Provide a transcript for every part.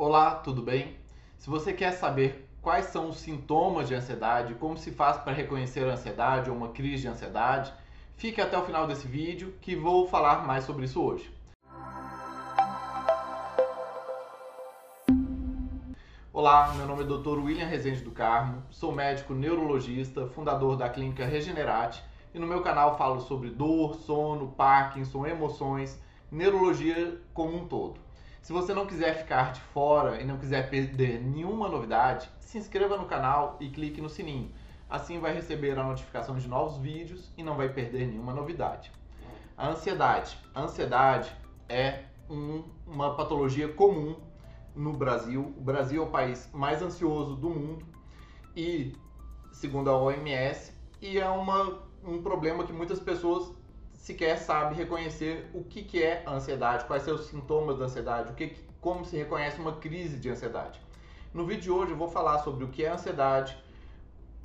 Olá, tudo bem? Se você quer saber quais são os sintomas de ansiedade, como se faz para reconhecer a ansiedade ou uma crise de ansiedade, fique até o final desse vídeo que vou falar mais sobre isso hoje. Olá, meu nome é Dr. William Rezende do Carmo, sou médico neurologista, fundador da clínica Regenerate e no meu canal falo sobre dor, sono, Parkinson, emoções, neurologia como um todo. Se você não quiser ficar de fora e não quiser perder nenhuma novidade, se inscreva no canal e clique no sininho. Assim vai receber a notificação de novos vídeos e não vai perder nenhuma novidade. A ansiedade. A ansiedade é um, uma patologia comum no Brasil. O Brasil é o país mais ansioso do mundo e, segundo a OMS, e é uma, um problema que muitas pessoas sequer sabe reconhecer o que, que é ansiedade, quais são os sintomas da ansiedade, o que, como se reconhece uma crise de ansiedade. No vídeo de hoje eu vou falar sobre o que é ansiedade,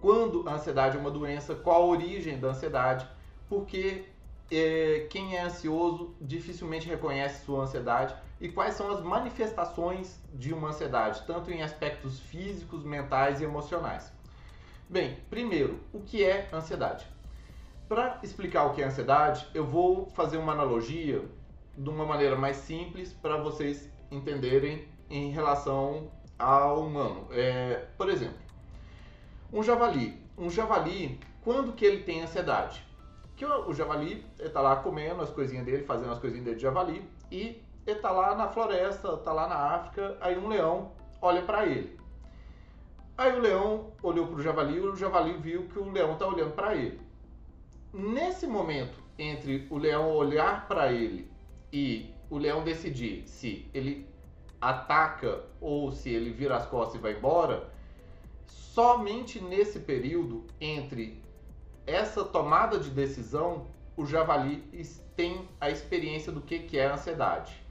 quando a ansiedade é uma doença, qual a origem da ansiedade, porque é, quem é ansioso dificilmente reconhece sua ansiedade e quais são as manifestações de uma ansiedade, tanto em aspectos físicos, mentais e emocionais. Bem, primeiro, o que é ansiedade? Para explicar o que é ansiedade, eu vou fazer uma analogia de uma maneira mais simples para vocês entenderem em relação ao humano. É, por exemplo, um javali. Um javali, quando que ele tem ansiedade? Que o, o javali está lá comendo as coisinhas dele, fazendo as coisinhas dele de javali, e está lá na floresta, está lá na África, aí um leão olha para ele. Aí o leão olhou para o javali e o javali viu que o leão está olhando para ele nesse momento entre o leão olhar para ele e o leão decidir se ele ataca ou se ele vira as costas e vai embora, somente nesse período entre essa tomada de decisão, o javali tem a experiência do que, que é a ansiedade.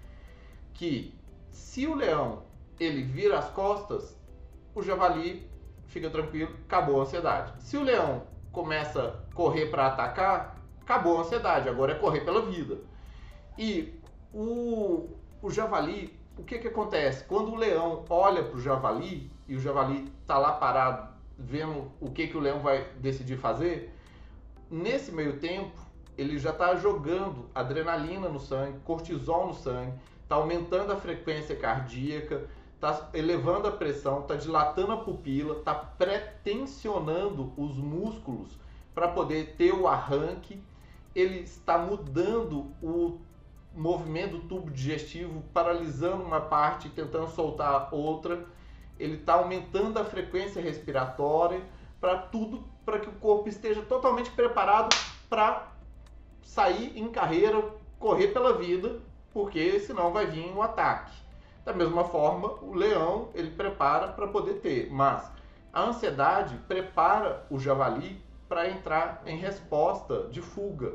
Que se o leão ele vira as costas, o javali fica tranquilo, acabou a ansiedade. Se o leão começa a correr para atacar, acabou a ansiedade, agora é correr pela vida. E o, o javali, o que, que acontece? Quando o leão olha para o javali e o javali está lá parado vendo o que, que o leão vai decidir fazer, nesse meio tempo ele já está jogando adrenalina no sangue, cortisol no sangue, está aumentando a frequência cardíaca, está elevando a pressão, está dilatando a pupila, está pretensionando os músculos para poder ter o arranque, ele está mudando o movimento do tubo digestivo, paralisando uma parte e tentando soltar outra. Ele está aumentando a frequência respiratória para tudo, para que o corpo esteja totalmente preparado para sair em carreira, correr pela vida, porque senão vai vir um ataque. Da mesma forma, o leão ele prepara para poder ter, mas a ansiedade prepara o javali para entrar em resposta de fuga.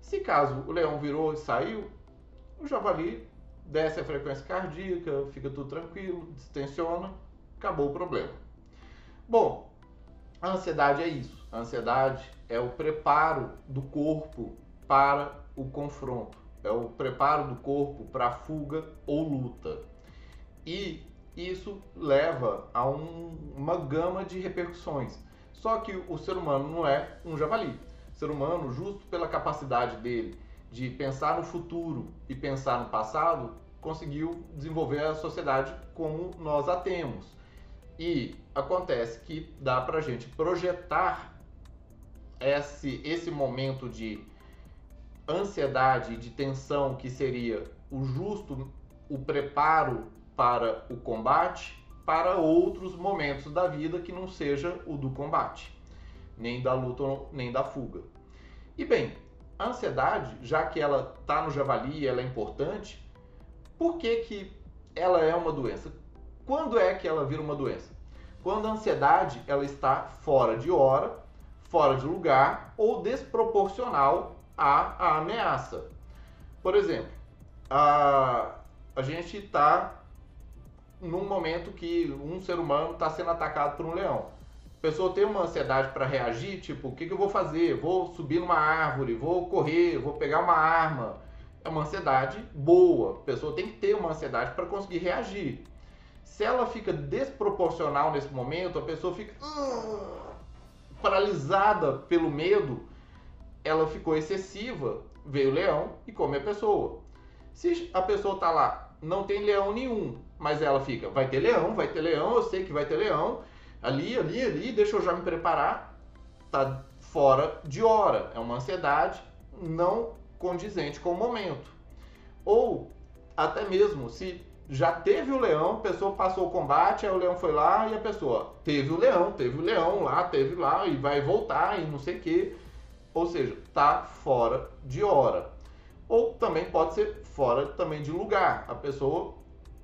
Se caso o leão virou e saiu, o javali desce a frequência cardíaca, fica tudo tranquilo, distensiona, acabou o problema. Bom, a ansiedade é isso. A ansiedade é o preparo do corpo para o confronto é o preparo do corpo para fuga ou luta. E isso leva a um, uma gama de repercussões. Só que o ser humano não é um javali. O ser humano, justo pela capacidade dele de pensar no futuro e pensar no passado, conseguiu desenvolver a sociedade como nós a temos. E acontece que dá para a gente projetar esse, esse momento de ansiedade, de tensão, que seria o justo, o preparo para o combate, para outros momentos da vida que não seja o do combate, nem da luta, nem da fuga. E bem, a ansiedade, já que ela está no javali ela é importante, por que, que ela é uma doença? Quando é que ela vira uma doença? Quando a ansiedade ela está fora de hora, fora de lugar ou desproporcional a, a ameaça. Por exemplo, a, a gente está num momento que um ser humano está sendo atacado por um leão. A pessoa tem uma ansiedade para reagir, tipo, o que, que, eu vou fazer? Vou subir numa árvore, vou correr, vou pegar uma arma. É uma ansiedade boa. A pessoa tem que ter uma ansiedade para conseguir reagir. Se ela fica desproporcional nesse momento, a pessoa fica uh, paralisada pelo medo, ela ficou excessiva, veio o leão e come a pessoa. Se a pessoa está lá, não tem leão nenhum, mas ela fica, vai ter leão, vai ter leão, eu sei que vai ter leão, ali, ali, ali, deixa eu já me preparar, tá fora de hora, é uma ansiedade não condizente com o momento. Ou até mesmo se já teve o leão, a pessoa passou o combate, aí o leão foi lá e a pessoa teve o leão, teve o leão lá, teve lá e vai voltar e não sei o que. Ou seja, tá fora de hora. Ou também pode ser fora também de lugar. A pessoa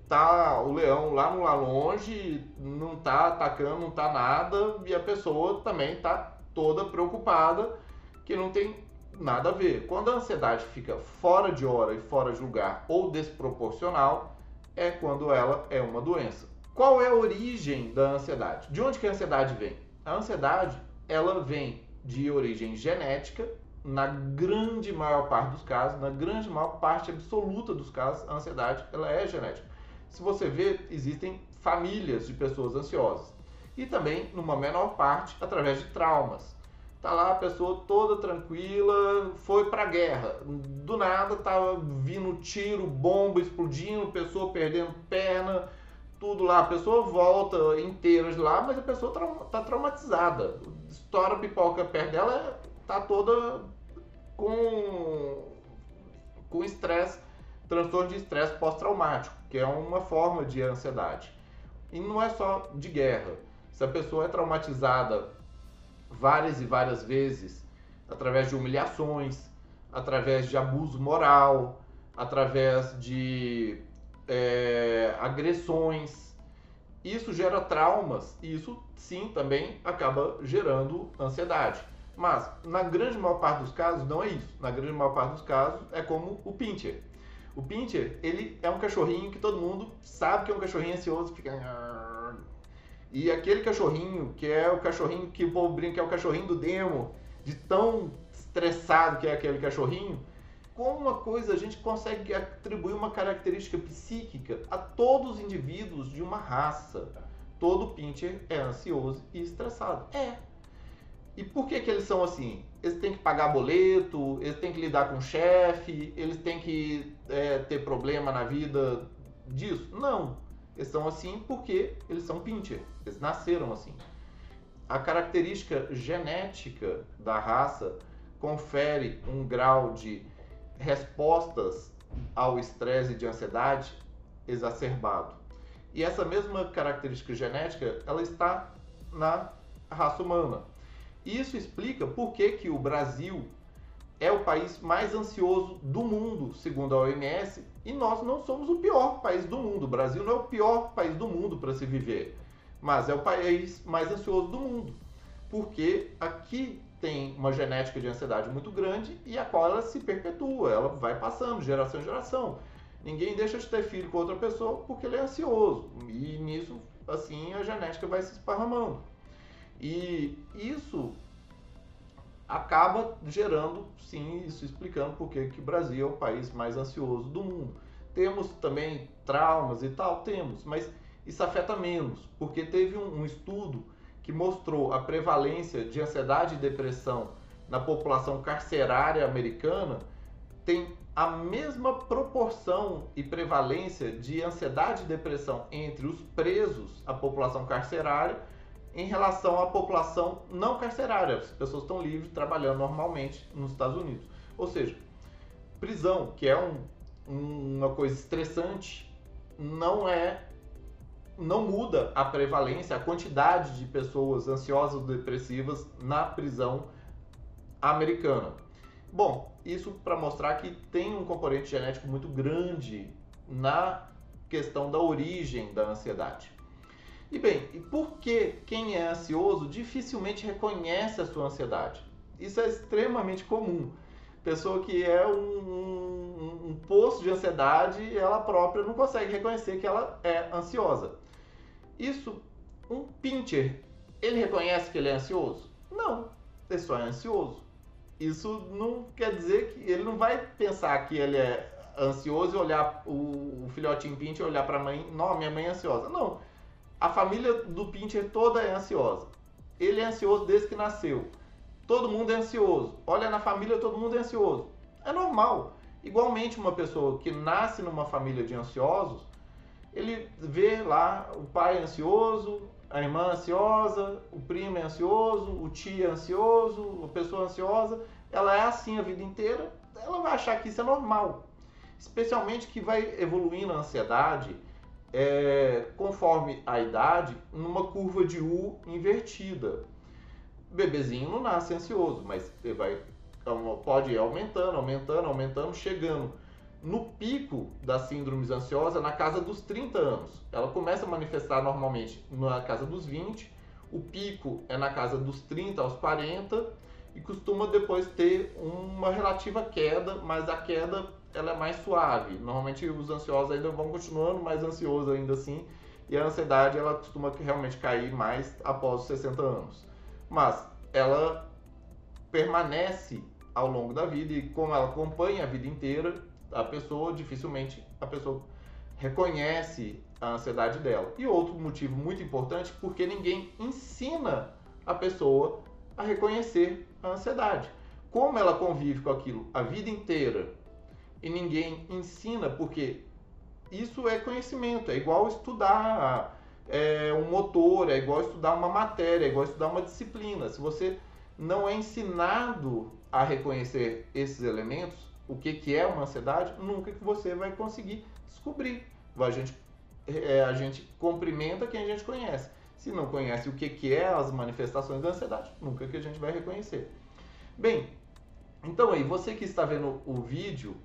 tá o leão lá, lá longe, não tá atacando, não tá nada, e a pessoa também tá toda preocupada que não tem nada a ver. Quando a ansiedade fica fora de hora e fora de lugar ou desproporcional, é quando ela é uma doença. Qual é a origem da ansiedade? De onde que a ansiedade vem? A ansiedade, ela vem de origem genética, na grande maior parte dos casos, na grande maior parte absoluta dos casos, a ansiedade ela é genética. Se você vê, existem famílias de pessoas ansiosas. E também, numa menor parte, através de traumas. Tá lá a pessoa toda tranquila, foi pra guerra. Do nada tava vindo tiro, bomba explodindo, pessoa perdendo perna, tudo lá. A pessoa volta inteira de lá, mas a pessoa tá traumatizada. Estoura pipoca perto dela, tá toda com com estresse, transtorno de estresse pós-traumático, que é uma forma de ansiedade. E não é só de guerra. Se a pessoa é traumatizada várias e várias vezes através de humilhações, através de abuso moral, através de é, agressões. Isso gera traumas e isso sim também acaba gerando ansiedade. Mas na grande maior parte dos casos não é isso. Na grande maior parte dos casos é como o Pincher. O Pincher, ele é um cachorrinho que todo mundo sabe que é um cachorrinho ansioso, fica e aquele cachorrinho, que é o cachorrinho que o povo brinca, é o cachorrinho do demo, de tão estressado que é aquele cachorrinho, com uma coisa a gente consegue atribuir uma característica psíquica a todos os indivíduos de uma raça. Todo pincher é ansioso e estressado. É. E por que, que eles são assim? Eles têm que pagar boleto, eles têm que lidar com o chefe, eles têm que é, ter problema na vida disso? Não. Eles são assim porque eles são pincher, eles nasceram assim. A característica genética da raça confere um grau de respostas ao estresse e de ansiedade exacerbado. E essa mesma característica genética, ela está na raça humana. Isso explica por que, que o Brasil é o país mais ansioso do mundo, segundo a OMS, e nós não somos o pior país do mundo. O Brasil não é o pior país do mundo para se viver, mas é o país mais ansioso do mundo, porque aqui tem uma genética de ansiedade muito grande e a qual ela se perpetua, ela vai passando de geração em geração. Ninguém deixa de ter filho com outra pessoa porque ele é ansioso. E nisso, assim, a genética vai se esparramando. E isso acaba gerando, sim, isso explicando por que o Brasil é o país mais ansioso do mundo. Temos também traumas e tal, temos, mas isso afeta menos, porque teve um, um estudo que mostrou a prevalência de ansiedade e depressão na população carcerária americana tem a mesma proporção e prevalência de ansiedade e depressão entre os presos, a população carcerária, em relação à população não carcerária. As pessoas estão livres trabalhando normalmente nos Estados Unidos. Ou seja, prisão, que é um, uma coisa estressante, não é não muda a prevalência, a quantidade de pessoas ansiosas ou depressivas na prisão americana. Bom, isso para mostrar que tem um componente genético muito grande na questão da origem da ansiedade. E bem, e por que quem é ansioso dificilmente reconhece a sua ansiedade? Isso é extremamente comum. Pessoa que é um, um, um poço de ansiedade, ela própria não consegue reconhecer que ela é ansiosa. Isso, um pincher, ele reconhece que ele é ansioso? Não, ele só é ansioso. Isso não quer dizer que ele não vai pensar que ele é ansioso e olhar o, o filhotinho pincher olhar para a mãe, não, minha mãe é ansiosa. Não. A família do pincher toda é ansiosa. Ele é ansioso desde que nasceu. Todo mundo é ansioso. Olha na família, todo mundo é ansioso. É normal. Igualmente, uma pessoa que nasce numa família de ansiosos, ele vê lá o pai ansioso, a irmã ansiosa, o primo é ansioso, o tio é ansioso, a pessoa ansiosa, ela é assim a vida inteira, ela vai achar que isso é normal. Especialmente que vai evoluindo a ansiedade é, conforme a idade, numa curva de U invertida. O bebezinho não nasce ansioso, mas ele vai, pode ir aumentando, aumentando, aumentando, chegando no pico das síndromes ansiosas na casa dos 30 anos. Ela começa a manifestar normalmente na casa dos 20, o pico é na casa dos 30 aos 40 e costuma depois ter uma relativa queda, mas a queda ela é mais suave. Normalmente os ansiosos ainda vão continuando mais ansiosos ainda assim, e a ansiedade ela costuma realmente cair mais após os 60 anos. Mas ela permanece ao longo da vida e como ela acompanha a vida inteira, a pessoa dificilmente a pessoa reconhece a ansiedade dela. E outro motivo muito importante, porque ninguém ensina a pessoa a reconhecer a ansiedade. Como ela convive com aquilo a vida inteira e ninguém ensina, porque isso é conhecimento, é igual estudar é, um motor, é igual estudar uma matéria, é igual estudar uma disciplina. Se você não é ensinado a reconhecer esses elementos, o que, que é uma ansiedade, nunca que você vai conseguir descobrir. A gente, é, a gente cumprimenta quem a gente conhece. Se não conhece o que, que é as manifestações da ansiedade, nunca que a gente vai reconhecer. Bem, então aí, você que está vendo o vídeo,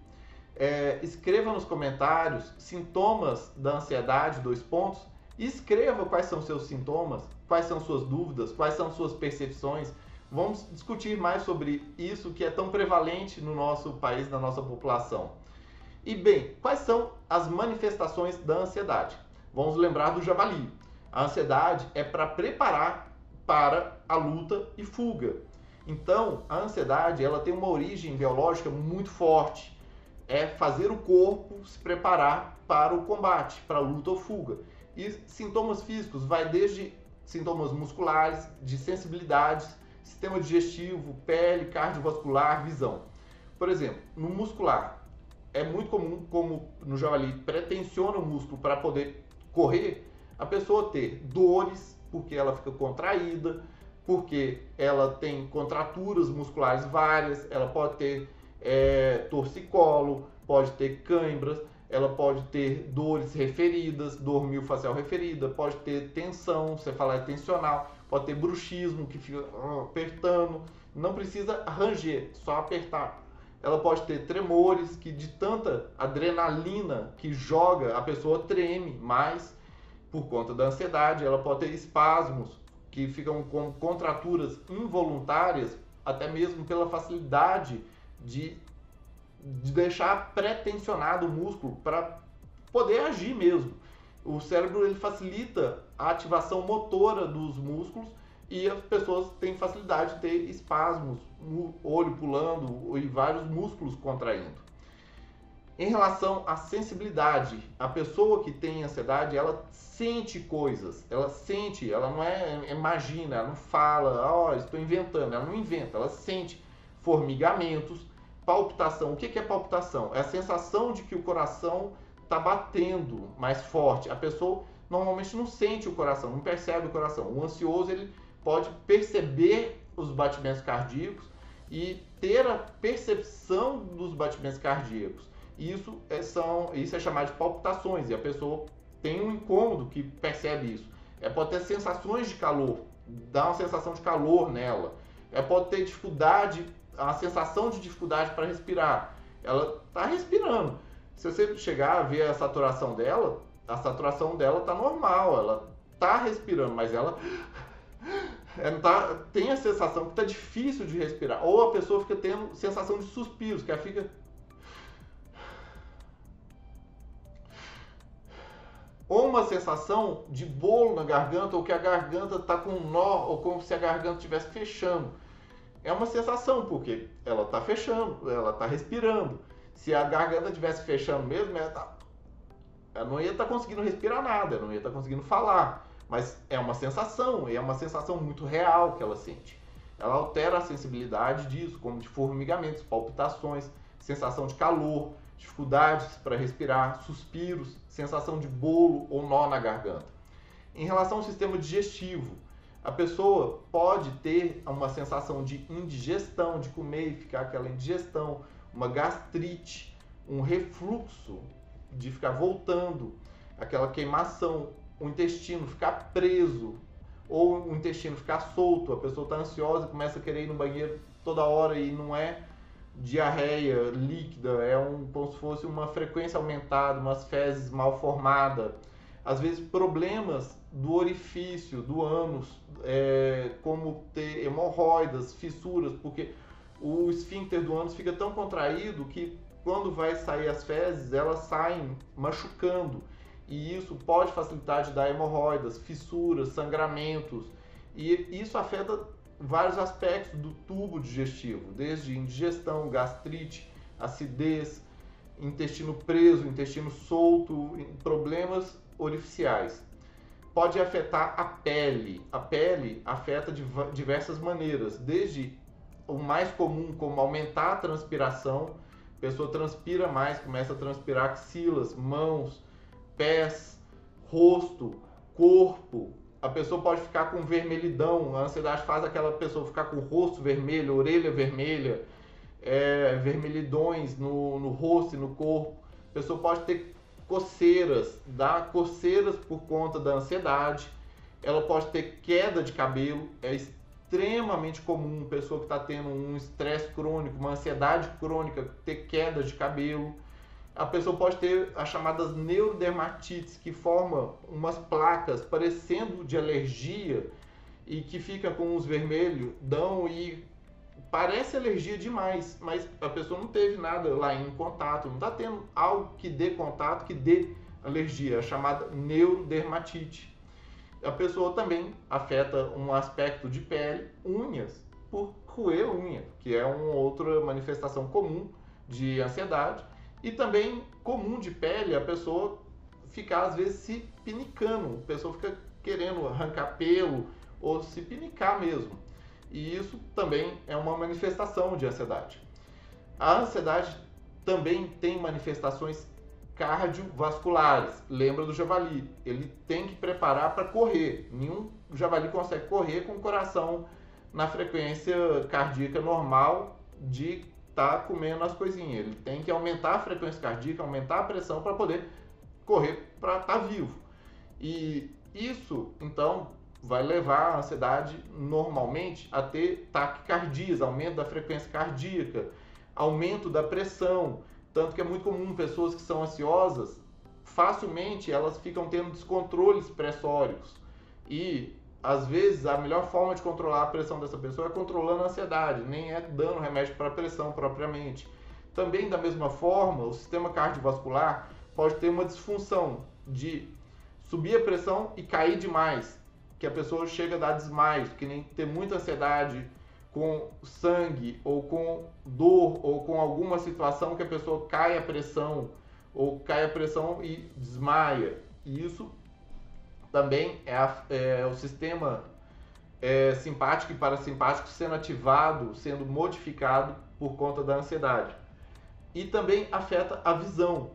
é, escreva nos comentários sintomas da ansiedade, dois pontos, escreva quais são seus sintomas, quais são suas dúvidas, quais são suas percepções, Vamos discutir mais sobre isso que é tão prevalente no nosso país, na nossa população. E bem, quais são as manifestações da ansiedade? Vamos lembrar do javali. A ansiedade é para preparar para a luta e fuga. Então, a ansiedade ela tem uma origem biológica muito forte. É fazer o corpo se preparar para o combate, para a luta ou fuga. E sintomas físicos vai desde sintomas musculares, de sensibilidades, sistema digestivo, pele, cardiovascular, visão. Por exemplo, no muscular, é muito comum, como no javali pretensiona o músculo para poder correr, a pessoa ter dores, porque ela fica contraída, porque ela tem contraturas musculares várias, ela pode ter é, torcicolo, pode ter cãibras, ela pode ter dores referidas, dor miofascial referida, pode ter tensão cefaleia tensional, pode ter bruxismo que fica ah, apertando, não precisa ranger, só apertar. Ela pode ter tremores que de tanta adrenalina que joga a pessoa treme mais por conta da ansiedade. Ela pode ter espasmos que ficam com contraturas involuntárias, até mesmo pela facilidade de, de deixar pré-tensionado o músculo para poder agir mesmo o cérebro ele facilita a ativação motora dos músculos e as pessoas têm facilidade de ter espasmos, olho pulando e vários músculos contraindo. Em relação à sensibilidade, a pessoa que tem ansiedade, ela sente coisas, ela sente, ela não é imagina, ela não fala, ó, oh, estou inventando, ela não inventa, ela sente formigamentos, palpitação. O que é palpitação? É a sensação de que o coração está batendo mais forte. A pessoa normalmente não sente o coração, não percebe o coração. O ansioso ele pode perceber os batimentos cardíacos e ter a percepção dos batimentos cardíacos. Isso é, são, isso é chamado de palpitações e a pessoa tem um incômodo que percebe isso. É pode ter sensações de calor, dá uma sensação de calor nela. É pode ter dificuldade, a sensação de dificuldade para respirar. Ela está respirando, se você chegar a ver a saturação dela, a saturação dela tá normal, ela tá respirando, mas ela, tá, tem a sensação que tá difícil de respirar. Ou a pessoa fica tendo sensação de suspiros, que ela fica ou uma sensação de bolo na garganta, ou que a garganta está com um nó, ou como se a garganta estivesse fechando. É uma sensação, porque ela está fechando, ela está respirando. se a garganta estivesse fechando mesmo, ela, tá, ela não ia estar tá conseguindo respirar nada, não ia estar tá conseguindo falar. Mas é uma sensação, e é uma sensação muito real que ela sente. Ela altera a sensibilidade disso, como de formigamentos, palpitações, sensação de calor, dificuldades para respirar, suspiros, sensação de bolo ou nó na garganta. Em relação ao sistema digestivo, a pessoa pode ter uma sensação de indigestão, de comer e ficar aquela indigestão, uma gastrite, um refluxo, de ficar voltando, aquela queimação, o intestino ficar preso ou o intestino ficar solto, a pessoa está ansiosa começa a querer ir no banheiro toda hora e não é diarreia líquida, é um, como se fosse uma frequência aumentada, umas fezes mal formadas, às vezes problemas do orifício, do ânus, é, como ter hemorroidas, fissuras, porque o esfíncter do ânus fica tão contraído que quando vai sair as fezes, elas saem machucando. E isso pode facilitar de dar hemorroidas, fissuras, sangramentos. E isso afeta vários aspectos do tubo digestivo, desde indigestão, gastrite, acidez, intestino preso, intestino solto, problemas orificiais. Pode afetar a pele. A pele afeta de diversas maneiras, desde o mais comum, como aumentar a transpiração, a pessoa transpira mais, começa a transpirar axilas, mãos, pés, rosto, corpo. A pessoa pode ficar com vermelhidão, a ansiedade faz aquela pessoa ficar com o rosto vermelho, orelha vermelha, é, vermelhidões no, no rosto e no corpo. A pessoa pode ter coceiras, dá coceiras por conta da ansiedade. Ela pode ter queda de cabelo, é extremamente comum pessoa que está tendo um estresse crônico, uma ansiedade crônica, ter queda de cabelo. A pessoa pode ter as chamadas neurodermatites, que formam umas placas parecendo de alergia e que fica com os vermelhos, dão e parece alergia demais, mas a pessoa não teve nada lá em contato, não está tendo algo que dê contato, que dê alergia, a chamada neurodermatite. A pessoa também afeta um aspecto de pele, unhas, por roer unha, que é uma outra manifestação comum de ansiedade. E também comum de pele a pessoa ficar às vezes se pinicando, a pessoa fica querendo arrancar pelo ou se pinicar mesmo. E isso também é uma manifestação de ansiedade. A ansiedade também tem manifestações cardiovasculares. Lembra do javali? Ele tem que preparar para correr. Nenhum javali consegue correr com o coração na frequência cardíaca normal de estar tá comendo as coisinhas. Ele tem que aumentar a frequência cardíaca, aumentar a pressão para poder correr para estar tá vivo. E isso, então, vai levar a ansiedade normalmente a ter taquicardias, aumento da frequência cardíaca, aumento da pressão. Tanto que é muito comum pessoas que são ansiosas, facilmente elas ficam tendo descontroles pressórios. E às vezes a melhor forma de controlar a pressão dessa pessoa é controlando a ansiedade, nem é dando remédio para pressão propriamente. Também da mesma forma, o sistema cardiovascular pode ter uma disfunção de subir a pressão e cair demais que a pessoa chega a dar desmaios, que nem ter muita ansiedade com sangue ou com dor ou com alguma situação que a pessoa cai a pressão ou cai a pressão e desmaia. E isso também é, a, é o sistema é, simpático e parasimpático sendo ativado, sendo modificado por conta da ansiedade. E também afeta a visão,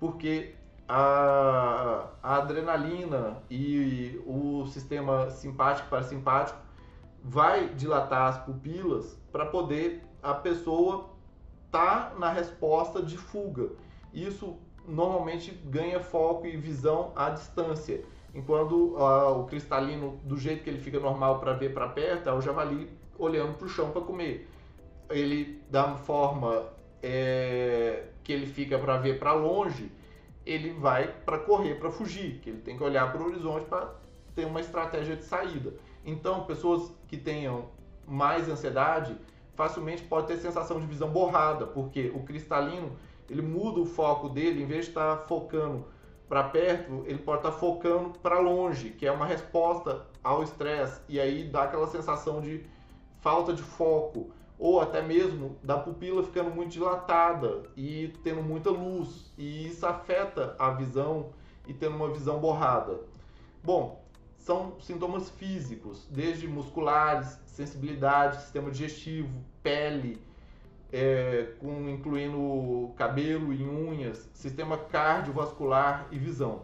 porque a, a adrenalina e o sistema simpático parasimpático vai dilatar as pupilas para poder a pessoa tá na resposta de fuga. Isso normalmente ganha foco e visão à distância, enquanto o cristalino, do jeito que ele fica normal para ver para perto, é o javali olhando para o chão para comer. Ele, da forma é, que ele fica para ver para longe, ele vai para correr, para fugir, que ele tem que olhar para o horizonte para ter uma estratégia de saída. Então, pessoas que tenham mais ansiedade facilmente pode ter sensação de visão borrada, porque o cristalino ele muda o foco dele, em vez de estar tá focando para perto, ele pode estar tá focando para longe, que é uma resposta ao estresse, e aí dá aquela sensação de falta de foco, ou até mesmo da pupila ficando muito dilatada e tendo muita luz, e isso afeta a visão e tendo uma visão borrada. Bom, são sintomas físicos, desde musculares, sensibilidade, sistema digestivo, pele, é, com, incluindo cabelo e unhas, sistema cardiovascular e visão.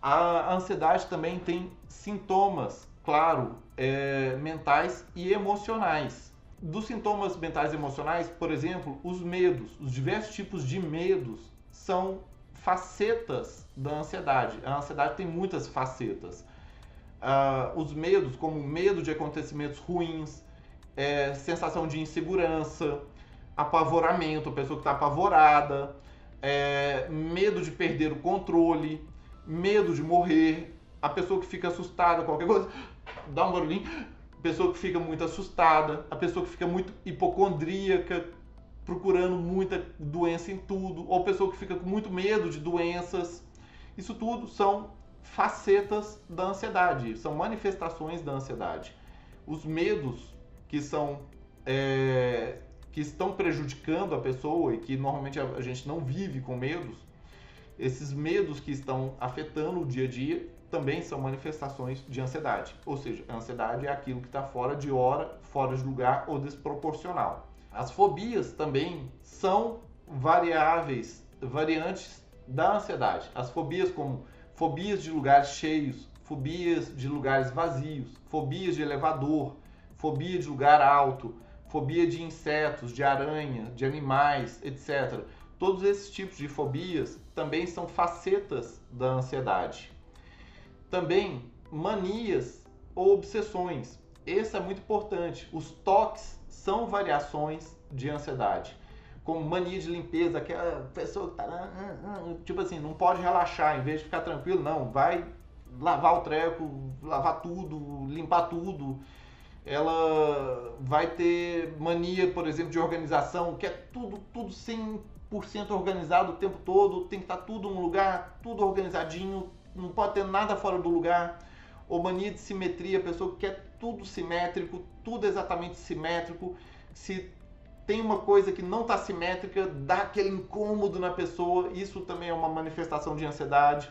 A ansiedade também tem sintomas, claro, é, mentais e emocionais dos sintomas mentais e emocionais, por exemplo, os medos, os diversos tipos de medos são facetas da ansiedade. A ansiedade tem muitas facetas. Uh, os medos, como medo de acontecimentos ruins, é, sensação de insegurança, apavoramento, a pessoa que está apavorada, é, medo de perder o controle, medo de morrer, a pessoa que fica assustada, qualquer coisa, dá um barulhinho, pessoa que fica muito assustada, a pessoa que fica muito hipocondríaca, procurando muita doença em tudo, ou pessoa que fica com muito medo de doenças. Isso tudo são facetas da ansiedade, são manifestações da ansiedade. Os medos que são é, que estão prejudicando a pessoa e que normalmente a gente não vive com medos, esses medos que estão afetando o dia a dia também são manifestações de ansiedade. Ou seja, a ansiedade é aquilo que está fora de hora, fora de lugar ou desproporcional. As fobias também são variáveis, variantes da ansiedade. As fobias como fobias de lugares cheios, fobias de lugares vazios, fobias de elevador, fobia de lugar alto, fobia de insetos, de aranha, de animais, etc. Todos esses tipos de fobias também são facetas da ansiedade. Também manias ou obsessões. Esse é muito importante. Os toques são variações de ansiedade. Como mania de limpeza, aquela pessoa que tá. Ah, ah, ah, tipo assim, não pode relaxar, em vez de ficar tranquilo, não, vai lavar o treco, lavar tudo, limpar tudo. Ela vai ter mania, por exemplo, de organização, que é tudo, tudo 100% organizado o tempo todo, tem que estar tá tudo no lugar, tudo organizadinho, não pode ter nada fora do lugar. Ou mania de simetria, pessoa que quer tudo simétrico, tudo exatamente simétrico. Se tem uma coisa que não está simétrica, dá aquele incômodo na pessoa, isso também é uma manifestação de ansiedade.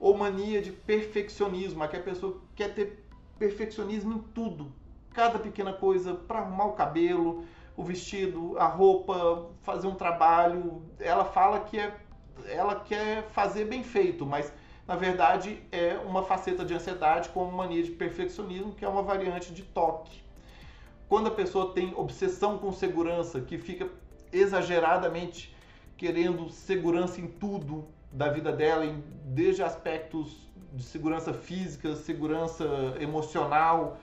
Ou mania de perfeccionismo, aquela pessoa quer ter perfeccionismo em tudo, cada pequena coisa, para arrumar o cabelo, o vestido, a roupa, fazer um trabalho. Ela fala que é, ela quer fazer bem feito, mas na verdade é uma faceta de ansiedade como mania de perfeccionismo, que é uma variante de toque. Quando a pessoa tem obsessão com segurança, que fica exageradamente querendo segurança em tudo da vida dela, desde aspectos de segurança física, segurança emocional,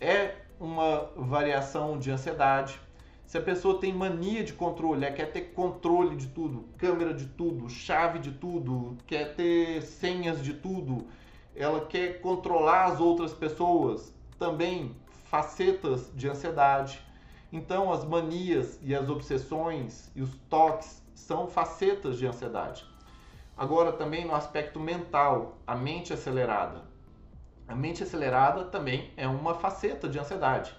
é uma variação de ansiedade. Se a pessoa tem mania de controle, quer ter controle de tudo, câmera de tudo, chave de tudo, quer ter senhas de tudo, ela quer controlar as outras pessoas, também facetas de ansiedade. Então, as manias e as obsessões e os toques são facetas de ansiedade. Agora, também no aspecto mental, a mente acelerada. A mente acelerada também é uma faceta de ansiedade.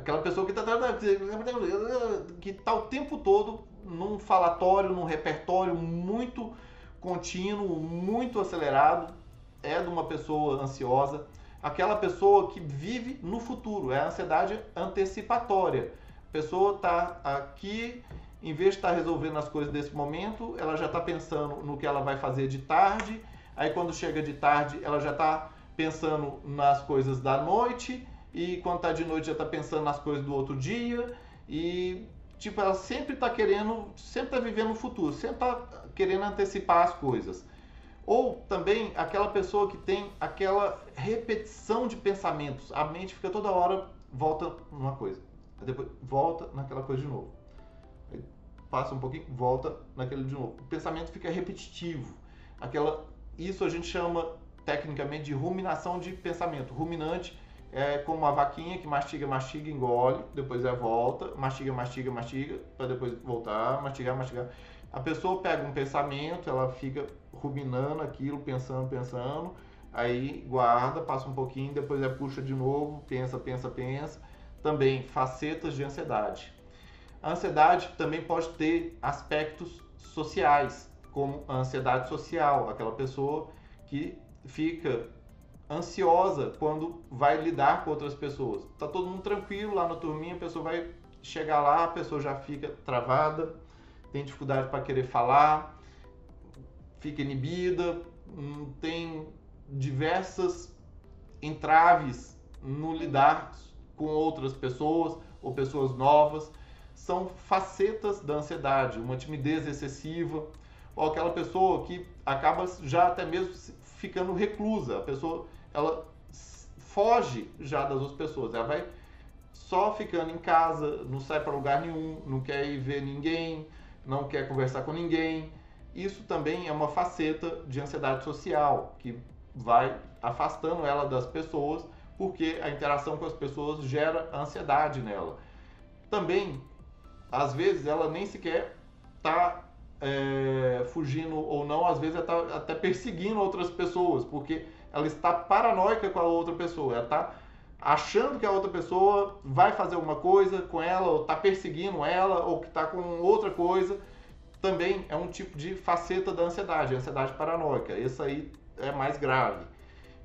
Aquela pessoa que está que tá o tempo todo num falatório, num repertório muito contínuo, muito acelerado, é de uma pessoa ansiosa. Aquela pessoa que vive no futuro, é a ansiedade antecipatória. A pessoa está aqui, em vez de estar tá resolvendo as coisas desse momento, ela já está pensando no que ela vai fazer de tarde. Aí quando chega de tarde, ela já está pensando nas coisas da noite e quando tá de noite já tá pensando nas coisas do outro dia e tipo ela sempre tá querendo, sempre tá vivendo o futuro, sempre tá querendo antecipar as coisas. Ou também aquela pessoa que tem aquela repetição de pensamentos, a mente fica toda hora volta numa coisa, depois volta naquela coisa de novo. Aí passa um pouquinho, volta naquele de novo. O pensamento fica repetitivo. Aquela isso a gente chama tecnicamente de ruminação de pensamento. Ruminante é como uma vaquinha que mastiga, mastiga, engole, depois é volta, mastiga, mastiga, mastiga, para depois voltar, mastigar, mastigar. A pessoa pega um pensamento, ela fica ruminando aquilo, pensando, pensando, aí guarda, passa um pouquinho, depois é puxa de novo, pensa, pensa, pensa. Também facetas de ansiedade. A ansiedade também pode ter aspectos sociais, como a ansiedade social, aquela pessoa que fica ansiosa quando vai lidar com outras pessoas. Tá todo mundo tranquilo lá na turminha, a pessoa vai chegar lá, a pessoa já fica travada, tem dificuldade para querer falar, fica inibida, hum, tem diversas entraves no lidar com outras pessoas ou pessoas novas. São facetas da ansiedade, uma timidez excessiva, ou aquela pessoa que acaba já até mesmo ficando reclusa. A pessoa ela foge já das outras pessoas, ela vai só ficando em casa, não sai para lugar nenhum, não quer ir ver ninguém, não quer conversar com ninguém. Isso também é uma faceta de ansiedade social que vai afastando ela das pessoas porque a interação com as pessoas gera ansiedade nela. Também, às vezes, ela nem sequer está é, fugindo ou não, às vezes ela está até perseguindo outras pessoas, porque ela está paranoica com a outra pessoa, ela está achando que a outra pessoa vai fazer uma coisa com ela, ou está perseguindo ela, ou que está com outra coisa, também é um tipo de faceta da ansiedade, ansiedade paranoica. Esse aí é mais grave.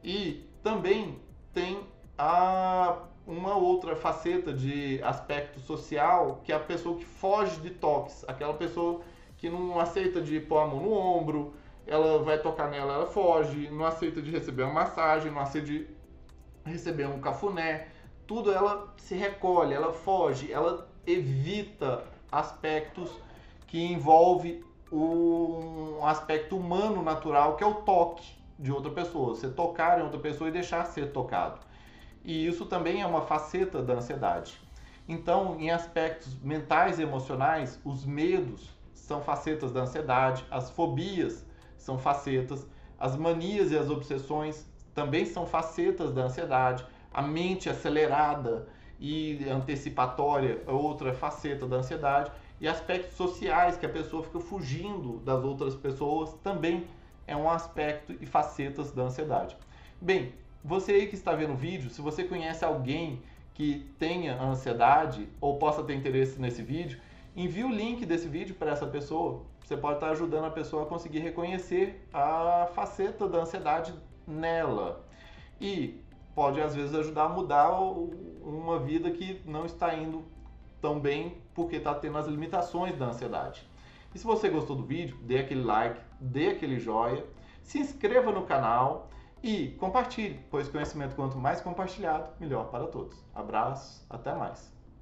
E também tem a, uma outra faceta de aspecto social, que é a pessoa que foge de toques, aquela pessoa que não aceita de pôr a mão no ombro, ela vai tocar nela, ela foge, não aceita de receber uma massagem, não aceita de receber um cafuné, tudo ela se recolhe, ela foge, ela evita aspectos que envolve um aspecto humano natural que é o toque de outra pessoa, você tocar em outra pessoa e deixar ser tocado. E isso também é uma faceta da ansiedade. Então, em aspectos mentais e emocionais, os medos são facetas da ansiedade, as fobias são facetas, as manias e as obsessões também são facetas da ansiedade, a mente acelerada e antecipatória é outra faceta da ansiedade, e aspectos sociais que a pessoa fica fugindo das outras pessoas também é um aspecto e facetas da ansiedade. Bem, você aí que está vendo o vídeo, se você conhece alguém que tenha ansiedade ou possa ter interesse nesse vídeo, envie o link desse vídeo para essa pessoa. Você pode estar ajudando a pessoa a conseguir reconhecer a faceta da ansiedade nela. E pode às vezes ajudar a mudar uma vida que não está indo tão bem porque está tendo as limitações da ansiedade. E se você gostou do vídeo, dê aquele like, dê aquele joia, se inscreva no canal e compartilhe, pois conhecimento quanto mais compartilhado, melhor para todos. Abraço, até mais.